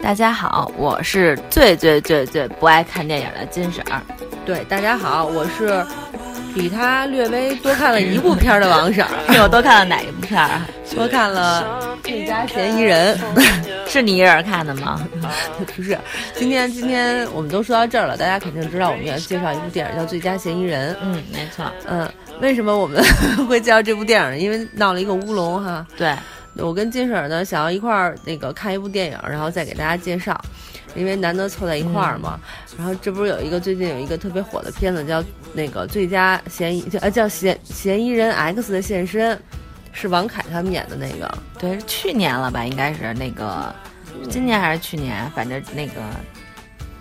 大家好，我是最最最最不爱看电影的金婶儿。对，大家好，我是比他略微多看了一部片儿的王婶儿。我多看了哪一部片儿啊？多看了《最佳嫌疑人》，是你一人看的吗？不是，今天今天我们都说到这儿了，大家肯定知道我们要介绍一部电影叫《最佳嫌疑人》。嗯，没错。嗯，为什么我们会介绍这部电影呢？因为闹了一个乌龙哈。对。我跟金婶呢想要一块儿那个看一部电影，然后再给大家介绍，因为难得凑在一块儿嘛。然后这不是有一个最近有一个特别火的片子叫那个《最佳嫌疑》叫呃叫嫌嫌疑人 X 的现身，是王凯他们演的那个。对，是去年了吧？应该是那个今年还是去年？反正那个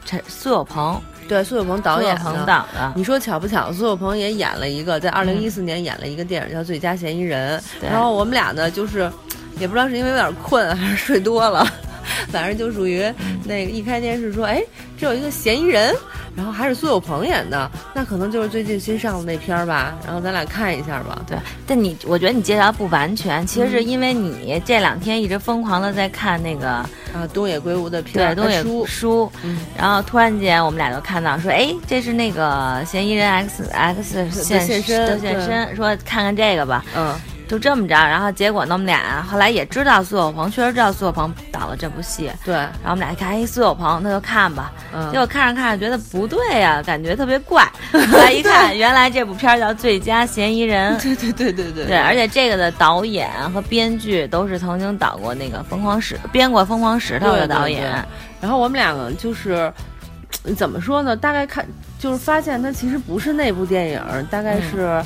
陈苏有朋，对苏有朋导演的。的。你说巧不巧？苏有朋也演了一个，在二零一四年演了一个电影叫《最佳嫌疑人》。然后我们俩呢就是。也不知道是因为有点困还是睡多了，反正就属于那个一开电视说，哎，这有一个嫌疑人，然后还是苏有朋演的，那可能就是最近新上的那片儿吧。然后咱俩看一下吧。对，但你我觉得你介绍不完全，其实是因为你这两天一直疯狂的在看那个啊东野圭吾的片，对东野书书，然后突然间我们俩就看到说，哎，这是那个嫌疑人 X X 现现身的现身，说看看这个吧。嗯。就这么着，然后结果呢，我们俩后来也知道苏有朋，确实知道苏有朋导了这部戏。对，然后我们俩一看，哎，苏有朋，那就看吧。嗯。结果看着看着觉得不对呀，感觉特别怪。后来一 看，原来这部片叫《最佳嫌疑人》。对对对对对。对，而且这个的导演和编剧都是曾经导过那个《疯狂石》编过《疯狂石头》的导演。然后我们两个就是，怎么说呢？大概看就是发现他其实不是那部电影，大概是。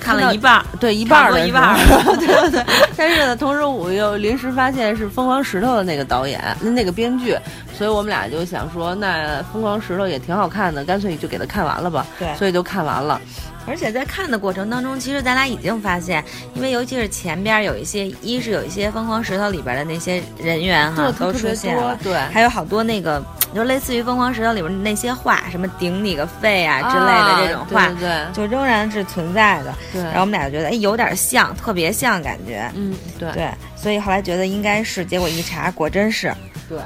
看了一半，对一半的一半，对对对。但是呢，同时我又临时发现是《疯狂石头》的那个导演，那个编剧，所以我们俩就想说，那《疯狂石头》也挺好看的，干脆就给他看完了吧。对，所以就看完了。而且在看的过程当中，其实咱俩已经发现，因为尤其是前边有一些，一是有一些《疯狂石头》里边的那些人员哈都出现了，对，还有好多那个就类似于《疯狂石头》里边那些话，什么顶你个肺啊之类的这种话，对，就仍然是存在的。对，然后我们俩就觉得哎有点像，特别像感觉，嗯，对。对，所以后来觉得应该是，结果一查果真是，对。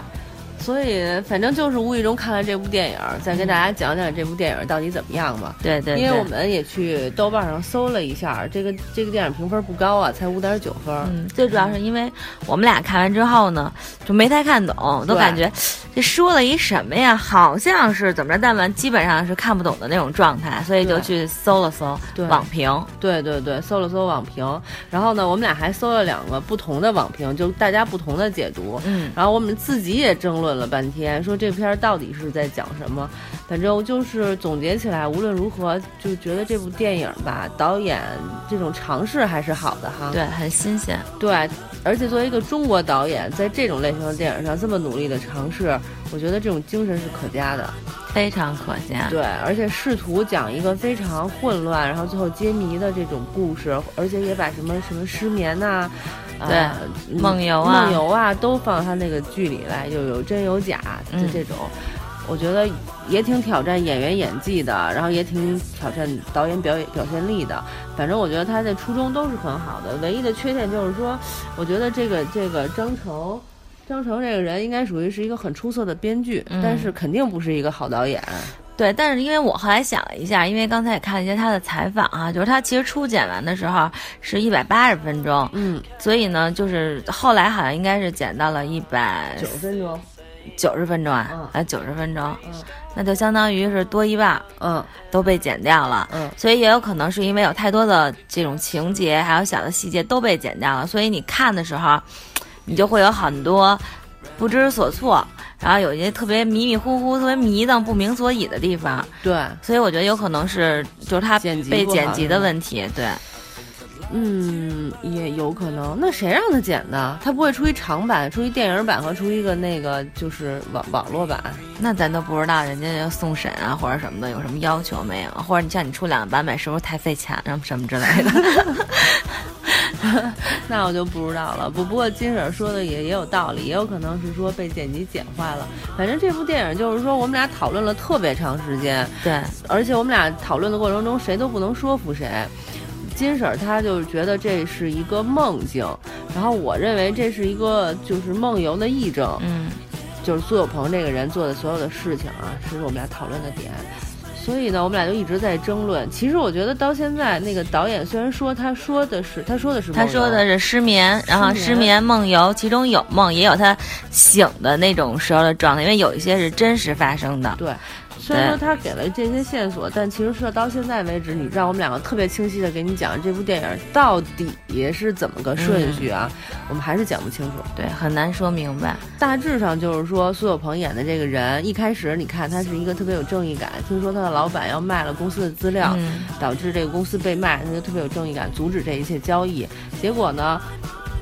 所以，反正就是无意中看了这部电影，再跟大家讲讲这部电影到底怎么样吧。对对。因为我们也去豆瓣上搜了一下，这个这个电影评分不高啊，才五点九分。嗯，最主要是因为我们俩看完之后呢，就没太看懂，都感觉这说了一什么呀？好像是怎么着？但完基本上是看不懂的那种状态，所以就去搜了搜网评。对对对，搜了搜网评。然后呢，我们俩还搜了两个不同的网评，就大家不同的解读。嗯。然后我们自己也争论。了半天，说这片到底是在讲什么？反正就是总结起来，无论如何，就觉得这部电影吧，导演这种尝试还是好的哈。对，很新鲜。对，而且作为一个中国导演，在这种类型的电影上这么努力的尝试，我觉得这种精神是可嘉的，非常可嘉。对，而且试图讲一个非常混乱，然后最后揭谜的这种故事，而且也把什么什么失眠呐。对，梦游啊，梦游啊，都放他那个剧里来，就有真有假，就这种，我觉得也挺挑战演员演技的，然后也挺挑战导演表演表现力的。反正我觉得他的初衷都是很好的，唯一的缺点就是说，我觉得这个这个张成，张成这个人应该属于是一个很出色的编剧，但是肯定不是一个好导演。对，但是因为我后来想了一下，因为刚才也看了一些他的采访啊，就是他其实初剪完的时候是一百八十分钟，嗯，所以呢，就是后来好像应该是剪到了一百九十分钟，九十分钟啊，啊，九十分钟，嗯，那就相当于是多一半，嗯，都被剪掉了，嗯，所以也有可能是因为有太多的这种情节，还有小的细节都被剪掉了，所以你看的时候，你就会有很多不知所措。然后有一些特别迷迷糊糊、特别迷瞪、不明所以的地方，对，所以我觉得有可能是就是他被剪辑的问题，对，嗯，也有可能。那谁让他剪的？他不会出一长版、出一电影版和出一个那个就是网网络版？那咱都不知道人家要送审啊或者什么的有什么要求没有？或者你像你出两个版本是不是太费钱什么什么之类的？那我就不知道了。不不过金婶说的也也有道理，也有可能是说被剪辑剪坏了。反正这部电影就是说我们俩讨论了特别长时间，对，而且我们俩讨论的过程中谁都不能说服谁。金婶她就是觉得这是一个梦境，然后我认为这是一个就是梦游的癔症，嗯。就是苏有朋这个人做的所有的事情啊，是我们俩讨论的点。所以呢，我们俩就一直在争论。其实我觉得到现在，那个导演虽然说他说的是他说的是他说的是失眠，然后失眠梦游，其中有梦，也有他醒的那种时候的状态，因为有一些是真实发生的。对。虽然说他给了这些线索，但其实说到现在为止，你让我们两个特别清晰的给你讲这部电影到底是怎么个顺序啊，我们还是讲不清楚。对，很难说明白。大致上就是说，苏有朋演的这个人，一开始你看他是一个特别有正义感，听说他的老板要卖了公司的资料，导致这个公司被卖，他就特别有正义感，阻止这一切交易。结果呢，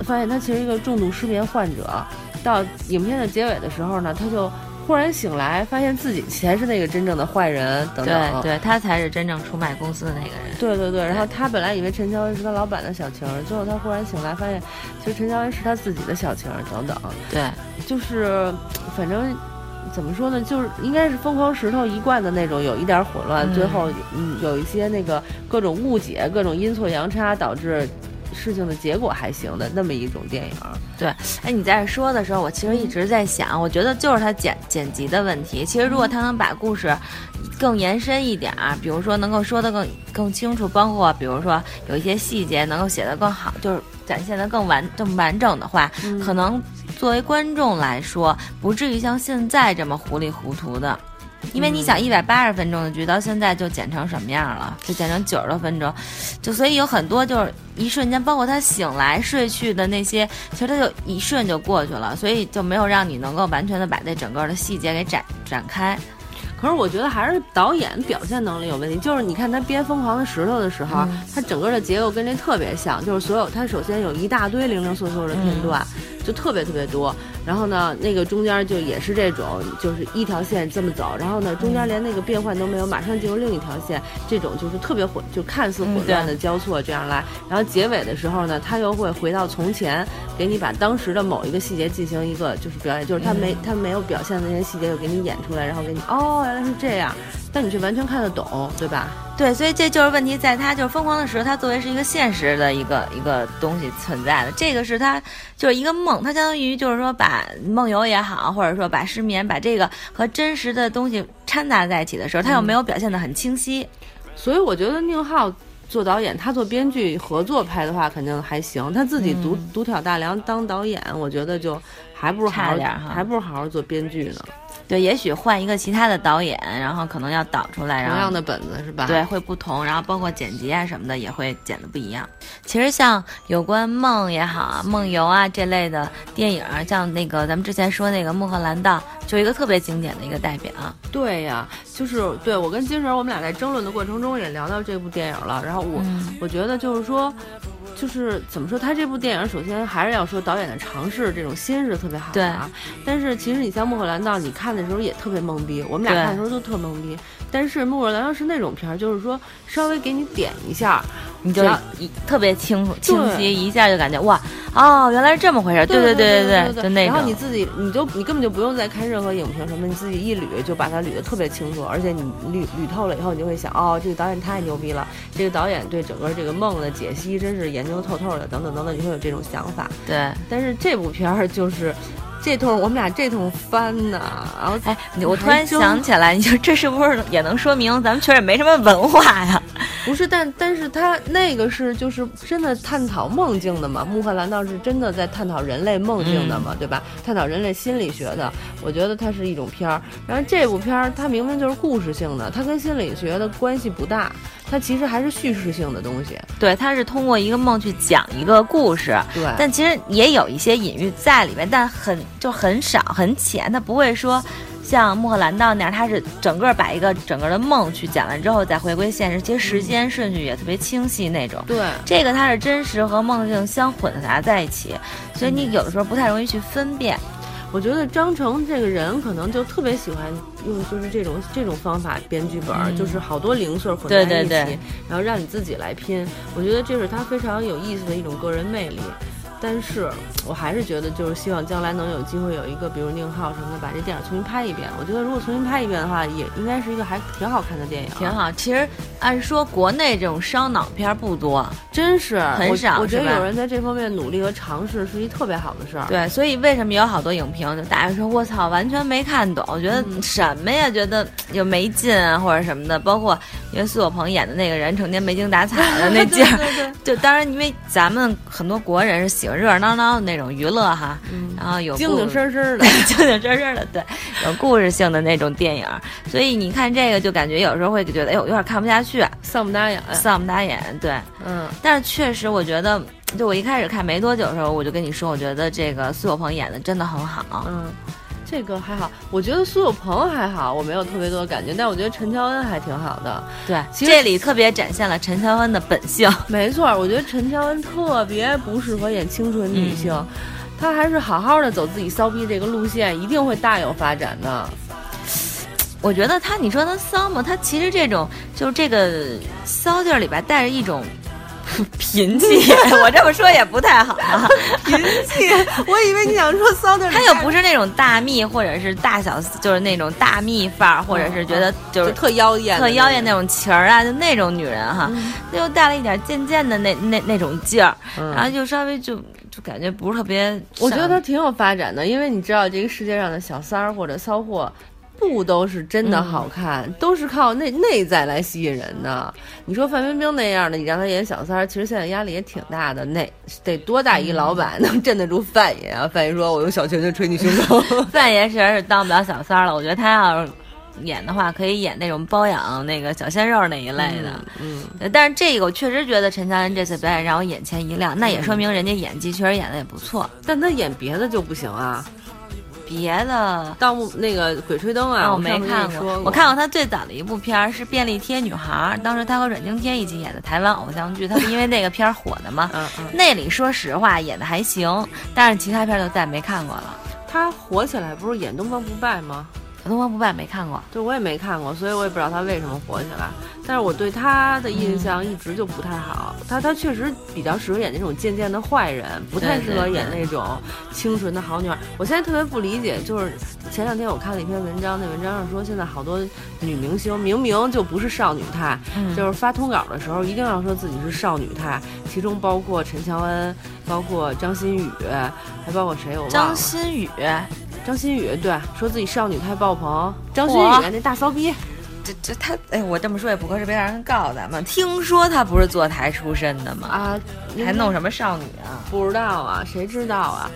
发现他其实一个重度失眠患者。到影片的结尾的时候呢，他就。忽然醒来，发现自己才是那个真正的坏人，等等。对，对他才是真正出卖公司的那个人。对对对，然后他本来以为陈乔恩是他老板的小情人，最后他忽然醒来，发现其实陈乔恩是他自己的小情人，等等。对，就是反正怎么说呢，就是应该是疯狂石头一贯的那种，有一点混乱，最后嗯有一些那个各种误解，各种阴错阳差导致。事情的结果还行的那么一种电影，对，哎，你在这说的时候，我其实一直在想，我觉得就是他剪剪辑的问题。其实如果他能把故事更延伸一点儿，比如说能够说得更更清楚，包括比如说有一些细节能够写得更好，就是展现得更完更完整的话，可能作为观众来说，不至于像现在这么糊里糊涂的。因为你想一百八十分钟的剧，到现在就剪成什么样了？就剪成九十多分钟，就所以有很多就是一瞬间，包括他醒来睡去的那些，其实他就一瞬就过去了，所以就没有让你能够完全的把这整个的细节给展展开。可是我觉得还是导演表现能力有问题，就是你看他编《疯狂的石头》的时候，他整个的结构跟这特别像，就是所有他首先有一大堆零零碎碎的片段。就特别特别多，然后呢，那个中间就也是这种，就是一条线这么走，然后呢，中间连那个变换都没有，马上进入另一条线，这种就是特别混，就看似混乱的交错这样来，然后结尾的时候呢，他又会回到从前，给你把当时的某一个细节进行一个就是表演，就是他没他没有表现的那些细节又给你演出来，然后给你哦原来是这样，但你却完全看得懂，对吧？对，所以这就是问题，在他就是疯狂的时候，他作为是一个现实的一个一个东西存在的，这个是他就是一个梦，他相当于就是说把梦游也好，或者说把失眠，把这个和真实的东西掺杂在一起的时候，他又没有表现的很清晰，所以我觉得宁浩做导演，他做编剧合作拍的话肯定还行，他自己独独挑大梁当导演，我觉得就还不如好点哈，还不如好好做编剧呢。对，也许换一个其他的导演，然后可能要导出来，同样的本子是吧？对，会不同，然后包括剪辑啊什么的也会剪的不一样。其实像有关梦也好啊，梦游啊这类的电影，像那个咱们之前说那个《穆赫兰道》，就一个特别经典的一个代表。对呀，就是对我跟金神，我们俩在争论的过程中也聊到这部电影了。然后我我觉得就是说。就是怎么说，他这部电影首先还是要说导演的尝试，这种心是特别好的啊。但是其实你像《穆赫兰道》，你看的时候也特别懵逼，我们俩看的时候都特懵逼。但是《穆赫兰道》是那种片儿，就是说稍微给你点一下。你就一特别清楚清晰，一下就感觉哇哦，原来是这么回事。对对对对对，就那种。然后你自己，你就你根本就不用再看任何影评什么，你自己一捋就把它捋得特别清楚。而且你捋捋透了以后，你就会想，哦，这个导演太牛逼了，这个导演对整个这个梦的解析真是研究透透的，等等等等，你会有这种想法。对。但是这部片儿就是。这通我们俩这通翻呢，然后哎，我突然想起来，你说这是不是也能说明咱们确实没什么文化呀？不是，但但是他那个是就是真的探讨梦境的嘛？穆赫兰道是真的在探讨人类梦境的嘛？对吧？探讨人类心理学的，我觉得它是一种片儿。然后这部片儿它明明就是故事性的，它跟心理学的关系不大。它其实还是叙事性的东西，对，它是通过一个梦去讲一个故事，对，但其实也有一些隐喻在里面，但很就很少很浅，它不会说像《穆赫兰道》那样，它是整个把一个整个的梦去讲完之后再回归现实，其实时间顺序也特别清晰那种，对，这个它是真实和梦境相混杂在一起，所以你有的时候不太容易去分辨。我觉得张成这个人可能就特别喜欢用就是这种这种方法编剧本，就是好多零碎混在一起，然后让你自己来拼。我觉得这是他非常有意思的一种个人魅力。但是我还是觉得，就是希望将来能有机会有一个，比如宁浩什么的，把这电影重新拍一遍。我觉得如果重新拍一遍的话，也应该是一个还挺好看的电影。挺好。其实按说国内这种烧脑片不多，真是很少。我觉得有人在这方面努力和尝试是一特别好的事儿。对，所以为什么有好多影评就大家说我操，完全没看懂，我觉得什么呀，觉得又没劲啊或者什么的。包括因为苏有朋演的那个人成天没精打采的那劲儿，就当然因为咱们很多国人是喜欢热热闹闹的。那种娱乐哈，然后有精精神神的，精精神神的，对，有故事性的那种电影，所以你看这个就感觉有时候会觉得，哎呦，有点看不下去，丧不打眼，丧不打眼，对，嗯，但是确实我觉得，就我一开始看没多久的时候，我就跟你说，我觉得这个苏有朋演的真的很好，嗯。这个还好，我觉得苏有朋还好，我没有特别多的感觉，但我觉得陈乔恩还挺好的。对，这里特别展现了陈乔恩的本性。没错，我觉得陈乔恩特别不适合演清纯女性，她还是好好的走自己骚逼这个路线，一定会大有发展的。我觉得她，你说她骚吗？她其实这种就是这个骚劲儿里边带着一种。贫气，我这么说也不太好啊。贫气，我以为你想说骚的。她又不是那种大蜜，或者是大小，就是那种大蜜范儿，或者是觉得就是特妖艳、特妖艳那种情儿啊，就那种女人哈。她又带了一点贱贱的那那那种劲儿，然后就稍微就就感觉不是特别。我觉得她挺有发展的，因为你知道这个世界上的小三儿或者骚货。不都是真的好看，都是靠内内在来吸引人的。你说范冰冰那样的，你让她演小三儿，其实现在压力也挺大的。那得多大一老板能镇得住范爷啊？范爷说：“我用小拳拳捶你胸口。”范爷实在是当不了小三儿了。我觉得他要是演的话，可以演那种包养那个小鲜肉那一类的。嗯，但是这个我确实觉得陈乔恩这次表演让我眼前一亮，那也说明人家演技确实演的也不错。但他演别的就不行啊。别的盗墓那个鬼吹灯啊，我没看过。我看过他最早的一部片儿是《便利贴女孩》，当时他和阮经天一起演的台湾偶像剧，他是因为那个片儿火的嘛。嗯嗯。那里说实话演的还行，但是其他片儿就再没看过了。他火起来不是演《东方不败》吗？《东方不败》没看过，对，我也没看过，所以我也不知道他为什么火起来。但是我对他的印象一直就不太好。他他确实比较适合演那种贱贱的坏人，不太适合演那种清纯的好女孩。我现在特别不理解，就是前两天我看了一篇文章，那文章上说现在好多女明星明明就不是少女态，就是发通稿的时候一定要说自己是少女态，其中包括陈乔恩，包括张馨予，还包括谁？我忘了。张馨予。张馨予对，说自己少女派爆棚。张馨予那大骚逼，这这他哎，我这么说也不合适，别让人告咱们。听说他不是坐台出身的吗？啊，还弄什么少女啊？不知道啊，谁知道啊？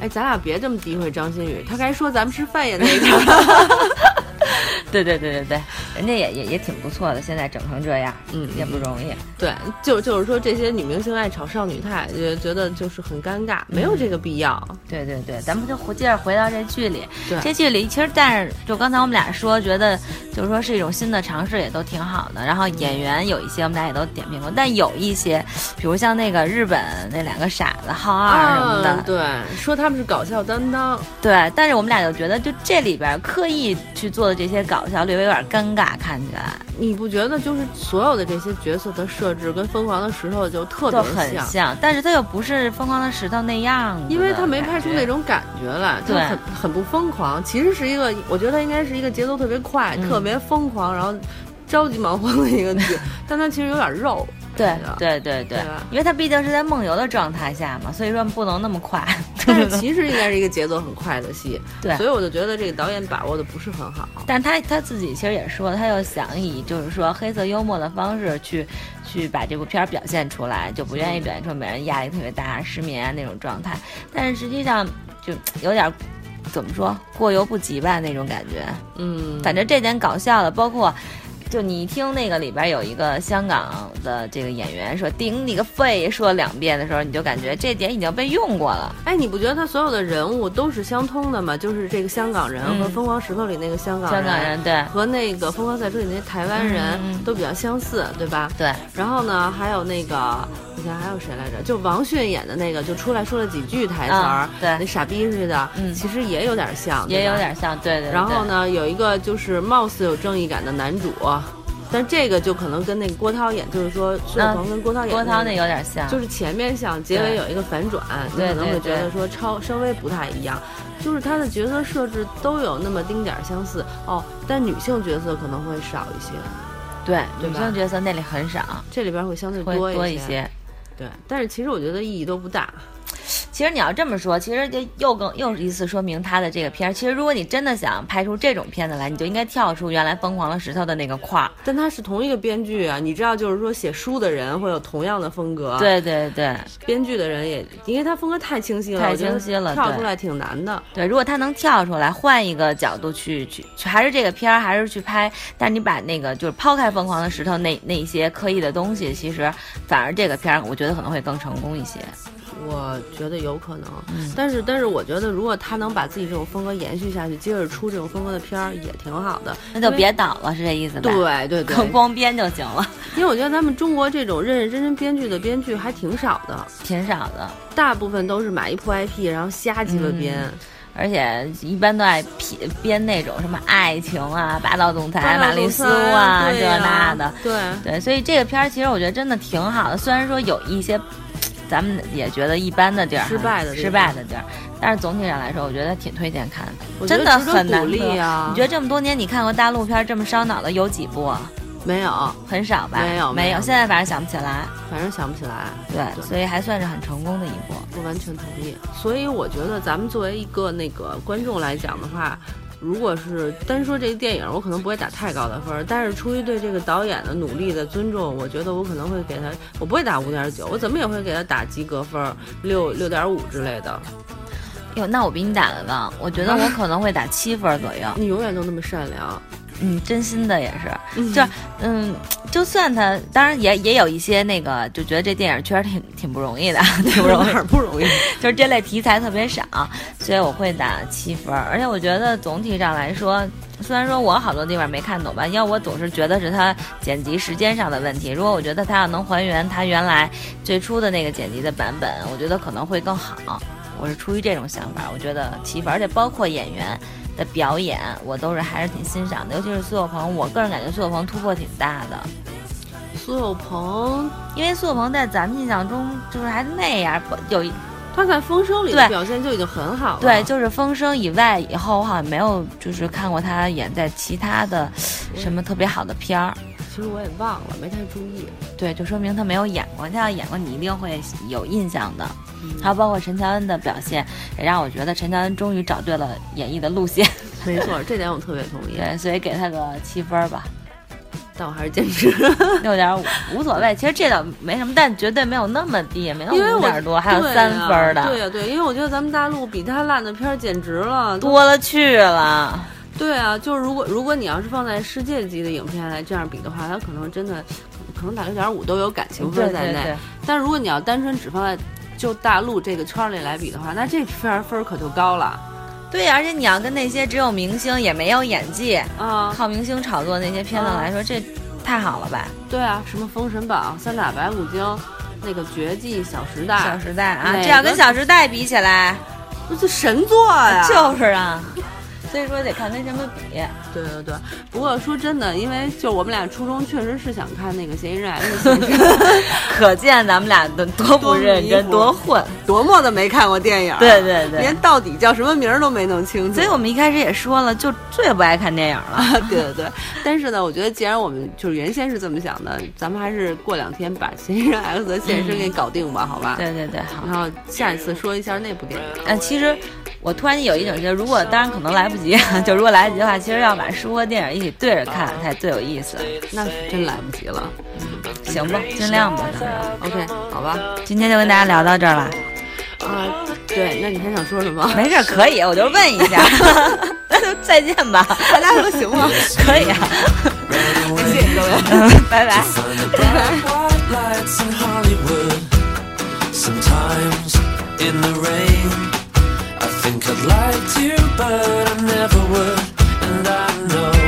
哎，咱俩别这么诋毁张馨予，他该说咱们吃饭也那个。对对对对对，人家也也也挺不错的，现在整成这样，嗯，也不容易。对，就就是说这些女明星爱炒少女态，就觉得就是很尴尬，没有这个必要。对对对，咱们就回接着回到这剧里，对，这剧里其实但是就刚才我们俩说，觉得就是说是一种新的尝试，也都挺好的。然后演员有一些我们俩也都点评过，但有一些，比如像那个日本那两个傻子浩二什么的，对，说他们是搞笑担当，对，但是我们俩就觉得就这里边刻意去做的这些搞。笑略微有点尴尬，看起来你不觉得？就是所有的这些角色的设置跟《疯狂的石头》就特别很像，但是他又不是《疯狂的石头》那样，因为他没拍出那种感觉来，就很很不疯狂。其实是一个，我觉得他应该是一个节奏特别快、特别疯狂，然后着急忙慌的一个剧，但它其实有点肉。对对对对，因为他毕竟是在梦游的状态下嘛，所以说不能那么快。但是其实应该是一个节奏很快的戏，对，所以我就觉得这个导演把握的不是很好。但他他自己其实也说，他又想以就是说黑色幽默的方式去去把这部片儿表现出来，就不愿意表现出每人压力特别大、失眠啊那种状态。但是实际上就有点怎么说过犹不及吧那种感觉。嗯，反正这点搞笑的，包括。就你一听那个里边有一个香港的这个演员说“顶你个肺”说两遍的时候，你就感觉这点已经被用过了。哎，你不觉得他所有的人物都是相通的吗？就是这个香港人和《疯狂石头》里那个香港香港人对，和那个《疯狂赛车》里那台湾人都比较相似，对吧？对。然后呢，还有那个，你看还有谁来着？就王迅演的那个，就出来说了几句台词儿，对，那傻逼似的，嗯，其实也有点像，也有点像，对对。然后呢，有一个就是貌似有正义感的男主。但这个就可能跟那个郭涛演，就是说苏有朋跟郭涛演，郭涛那有点像，就是前面像，结尾有一个反转，你可能会觉得说超稍微不太一样。就是他的角色设置都有那么丁点儿相似哦，但女性角色可能会少一些。对，女性角色那里很少，这里边会相对多一些。对，但是其实我觉得意义都不大。其实你要这么说，其实就又更又一次说明他的这个片儿。其实如果你真的想拍出这种片子来，你就应该跳出原来《疯狂的石头》的那个块儿。但他是同一个编剧啊，你知道，就是说写书的人会有同样的风格。对对对，编剧的人也，因为他风格太清晰了，太清晰了，跳出来挺难的。对，如果他能跳出来，换一个角度去去去，还是这个片儿，还是去拍。但你把那个就是抛开《疯狂的石头》那那些刻意的东西，其实反而这个片儿，我觉得可能会更成功一些。我觉得有可能，但是但是我觉得如果他能把自己这种风格延续下去，接着出这种风格的片儿也挺好的。那就别倒了，是这意思吧？对对对，光编就行了。因为我觉得咱们中国这种认认真真编剧的编剧还挺少的，挺少的，大部分都是买一破 IP 然后瞎鸡巴编，而且一般都爱编编那种什么爱情啊、霸道总裁玛丽苏啊这那的。对对，所以这个片儿其实我觉得真的挺好的，虽然说有一些。咱们也觉得一般的地儿，失败的失败的地儿，但是总体上来说，我觉得挺推荐看的，真的很难得啊！你觉得这么多年你看过大陆片这么烧脑的有几部？没有，很少吧？没有，没有。现在反正想不起来，反正想不起来。对，所以还算是很成功的一部。不完全同意。所以我觉得咱们作为一个那个观众来讲的话。如果是单说这个电影，我可能不会打太高的分儿。但是出于对这个导演的努力的尊重，我觉得我可能会给他，我不会打五点九，我怎么也会给他打及格分，六 六点五之类的。哟，那我比你打的高，我觉得我可能会打七分左右。你永远都那么善良。嗯，真心的也是，就嗯，就算他，当然也也有一些那个，就觉得这电影确实挺挺不容易的，挺不容易，不容易，就是这类题材特别少，所以我会打七分。而且我觉得总体上来说，虽然说我好多地方没看懂吧，因为我总是觉得是他剪辑时间上的问题。如果我觉得他要能还原他原来最初的那个剪辑的版本，我觉得可能会更好。我是出于这种想法，我觉得七分，而且包括演员。的表演我都是还是挺欣赏的，尤其是苏有朋，我个人感觉苏有朋突破挺大的。苏有朋，因为苏有朋在咱们印象中就是还是那样，有一他在《风声》里的表现就已经很好了。对，就是《风声》以外，以后我好像没有就是看过他演在其他的什么特别好的片儿。其实我也忘了，没太注意。对，就说明他没有演过。他要演过，你一定会有印象的。还有包括陈乔恩的表现，也让我觉得陈乔恩终于找对了演绎的路线。没错，这点我特别同意。对，所以给他个七分吧。但我还是坚持六点五，无所谓。其实这倒没什么，但绝对没有那么低，没有五点多，还有三分的。对呀，对，因为我觉得咱们大陆比他烂的片儿简直了，多了去了。对啊，就是如果如果你要是放在世界级的影片来这样比的话，它可能真的可能打六点五都有感情分在内。但如果你要单纯只放在就大陆这个圈里来比的话，那这片分可就高了。对呀，而且你要跟那些只有明星也没有演技啊，靠明星炒作那些片子来说，这太好了吧？对啊，什么《封神榜》《三打白骨精》，那个《绝技》《小时代》《小时代》啊，这要跟《小时代》比起来，那是神作呀！就是啊。所以说得看跟什么比，对对对。不过说真的，因为就我们俩初中确实是想看那个《嫌疑人 X》，可见咱们俩的多不认真，多混，多么的没看过电影。对对对，连到底叫什么名儿都没弄清楚。所以我们一开始也说了，就最不爱看电影了。对对对。但是呢，我觉得既然我们就是原先是这么想的，咱们还是过两天把《嫌疑人 X》的现身给搞定吧，好吧？对对对，好。然后下一次说一下那部电影。嗯，其实。我突然间有一种觉得，如果当然可能来不及，就如果来得及的话，其实要把书和电影一起对着看才最有意思。那是真来不及了，行吧，尽量吧，OK，好吧，今天就跟大家聊到这儿了。啊，对，那你还想说什么？没事，可以，我就问一下。那 就再见吧，大家说行吗？可以啊。谢谢各位，拜拜。think I'd like to, but I never would, and I know.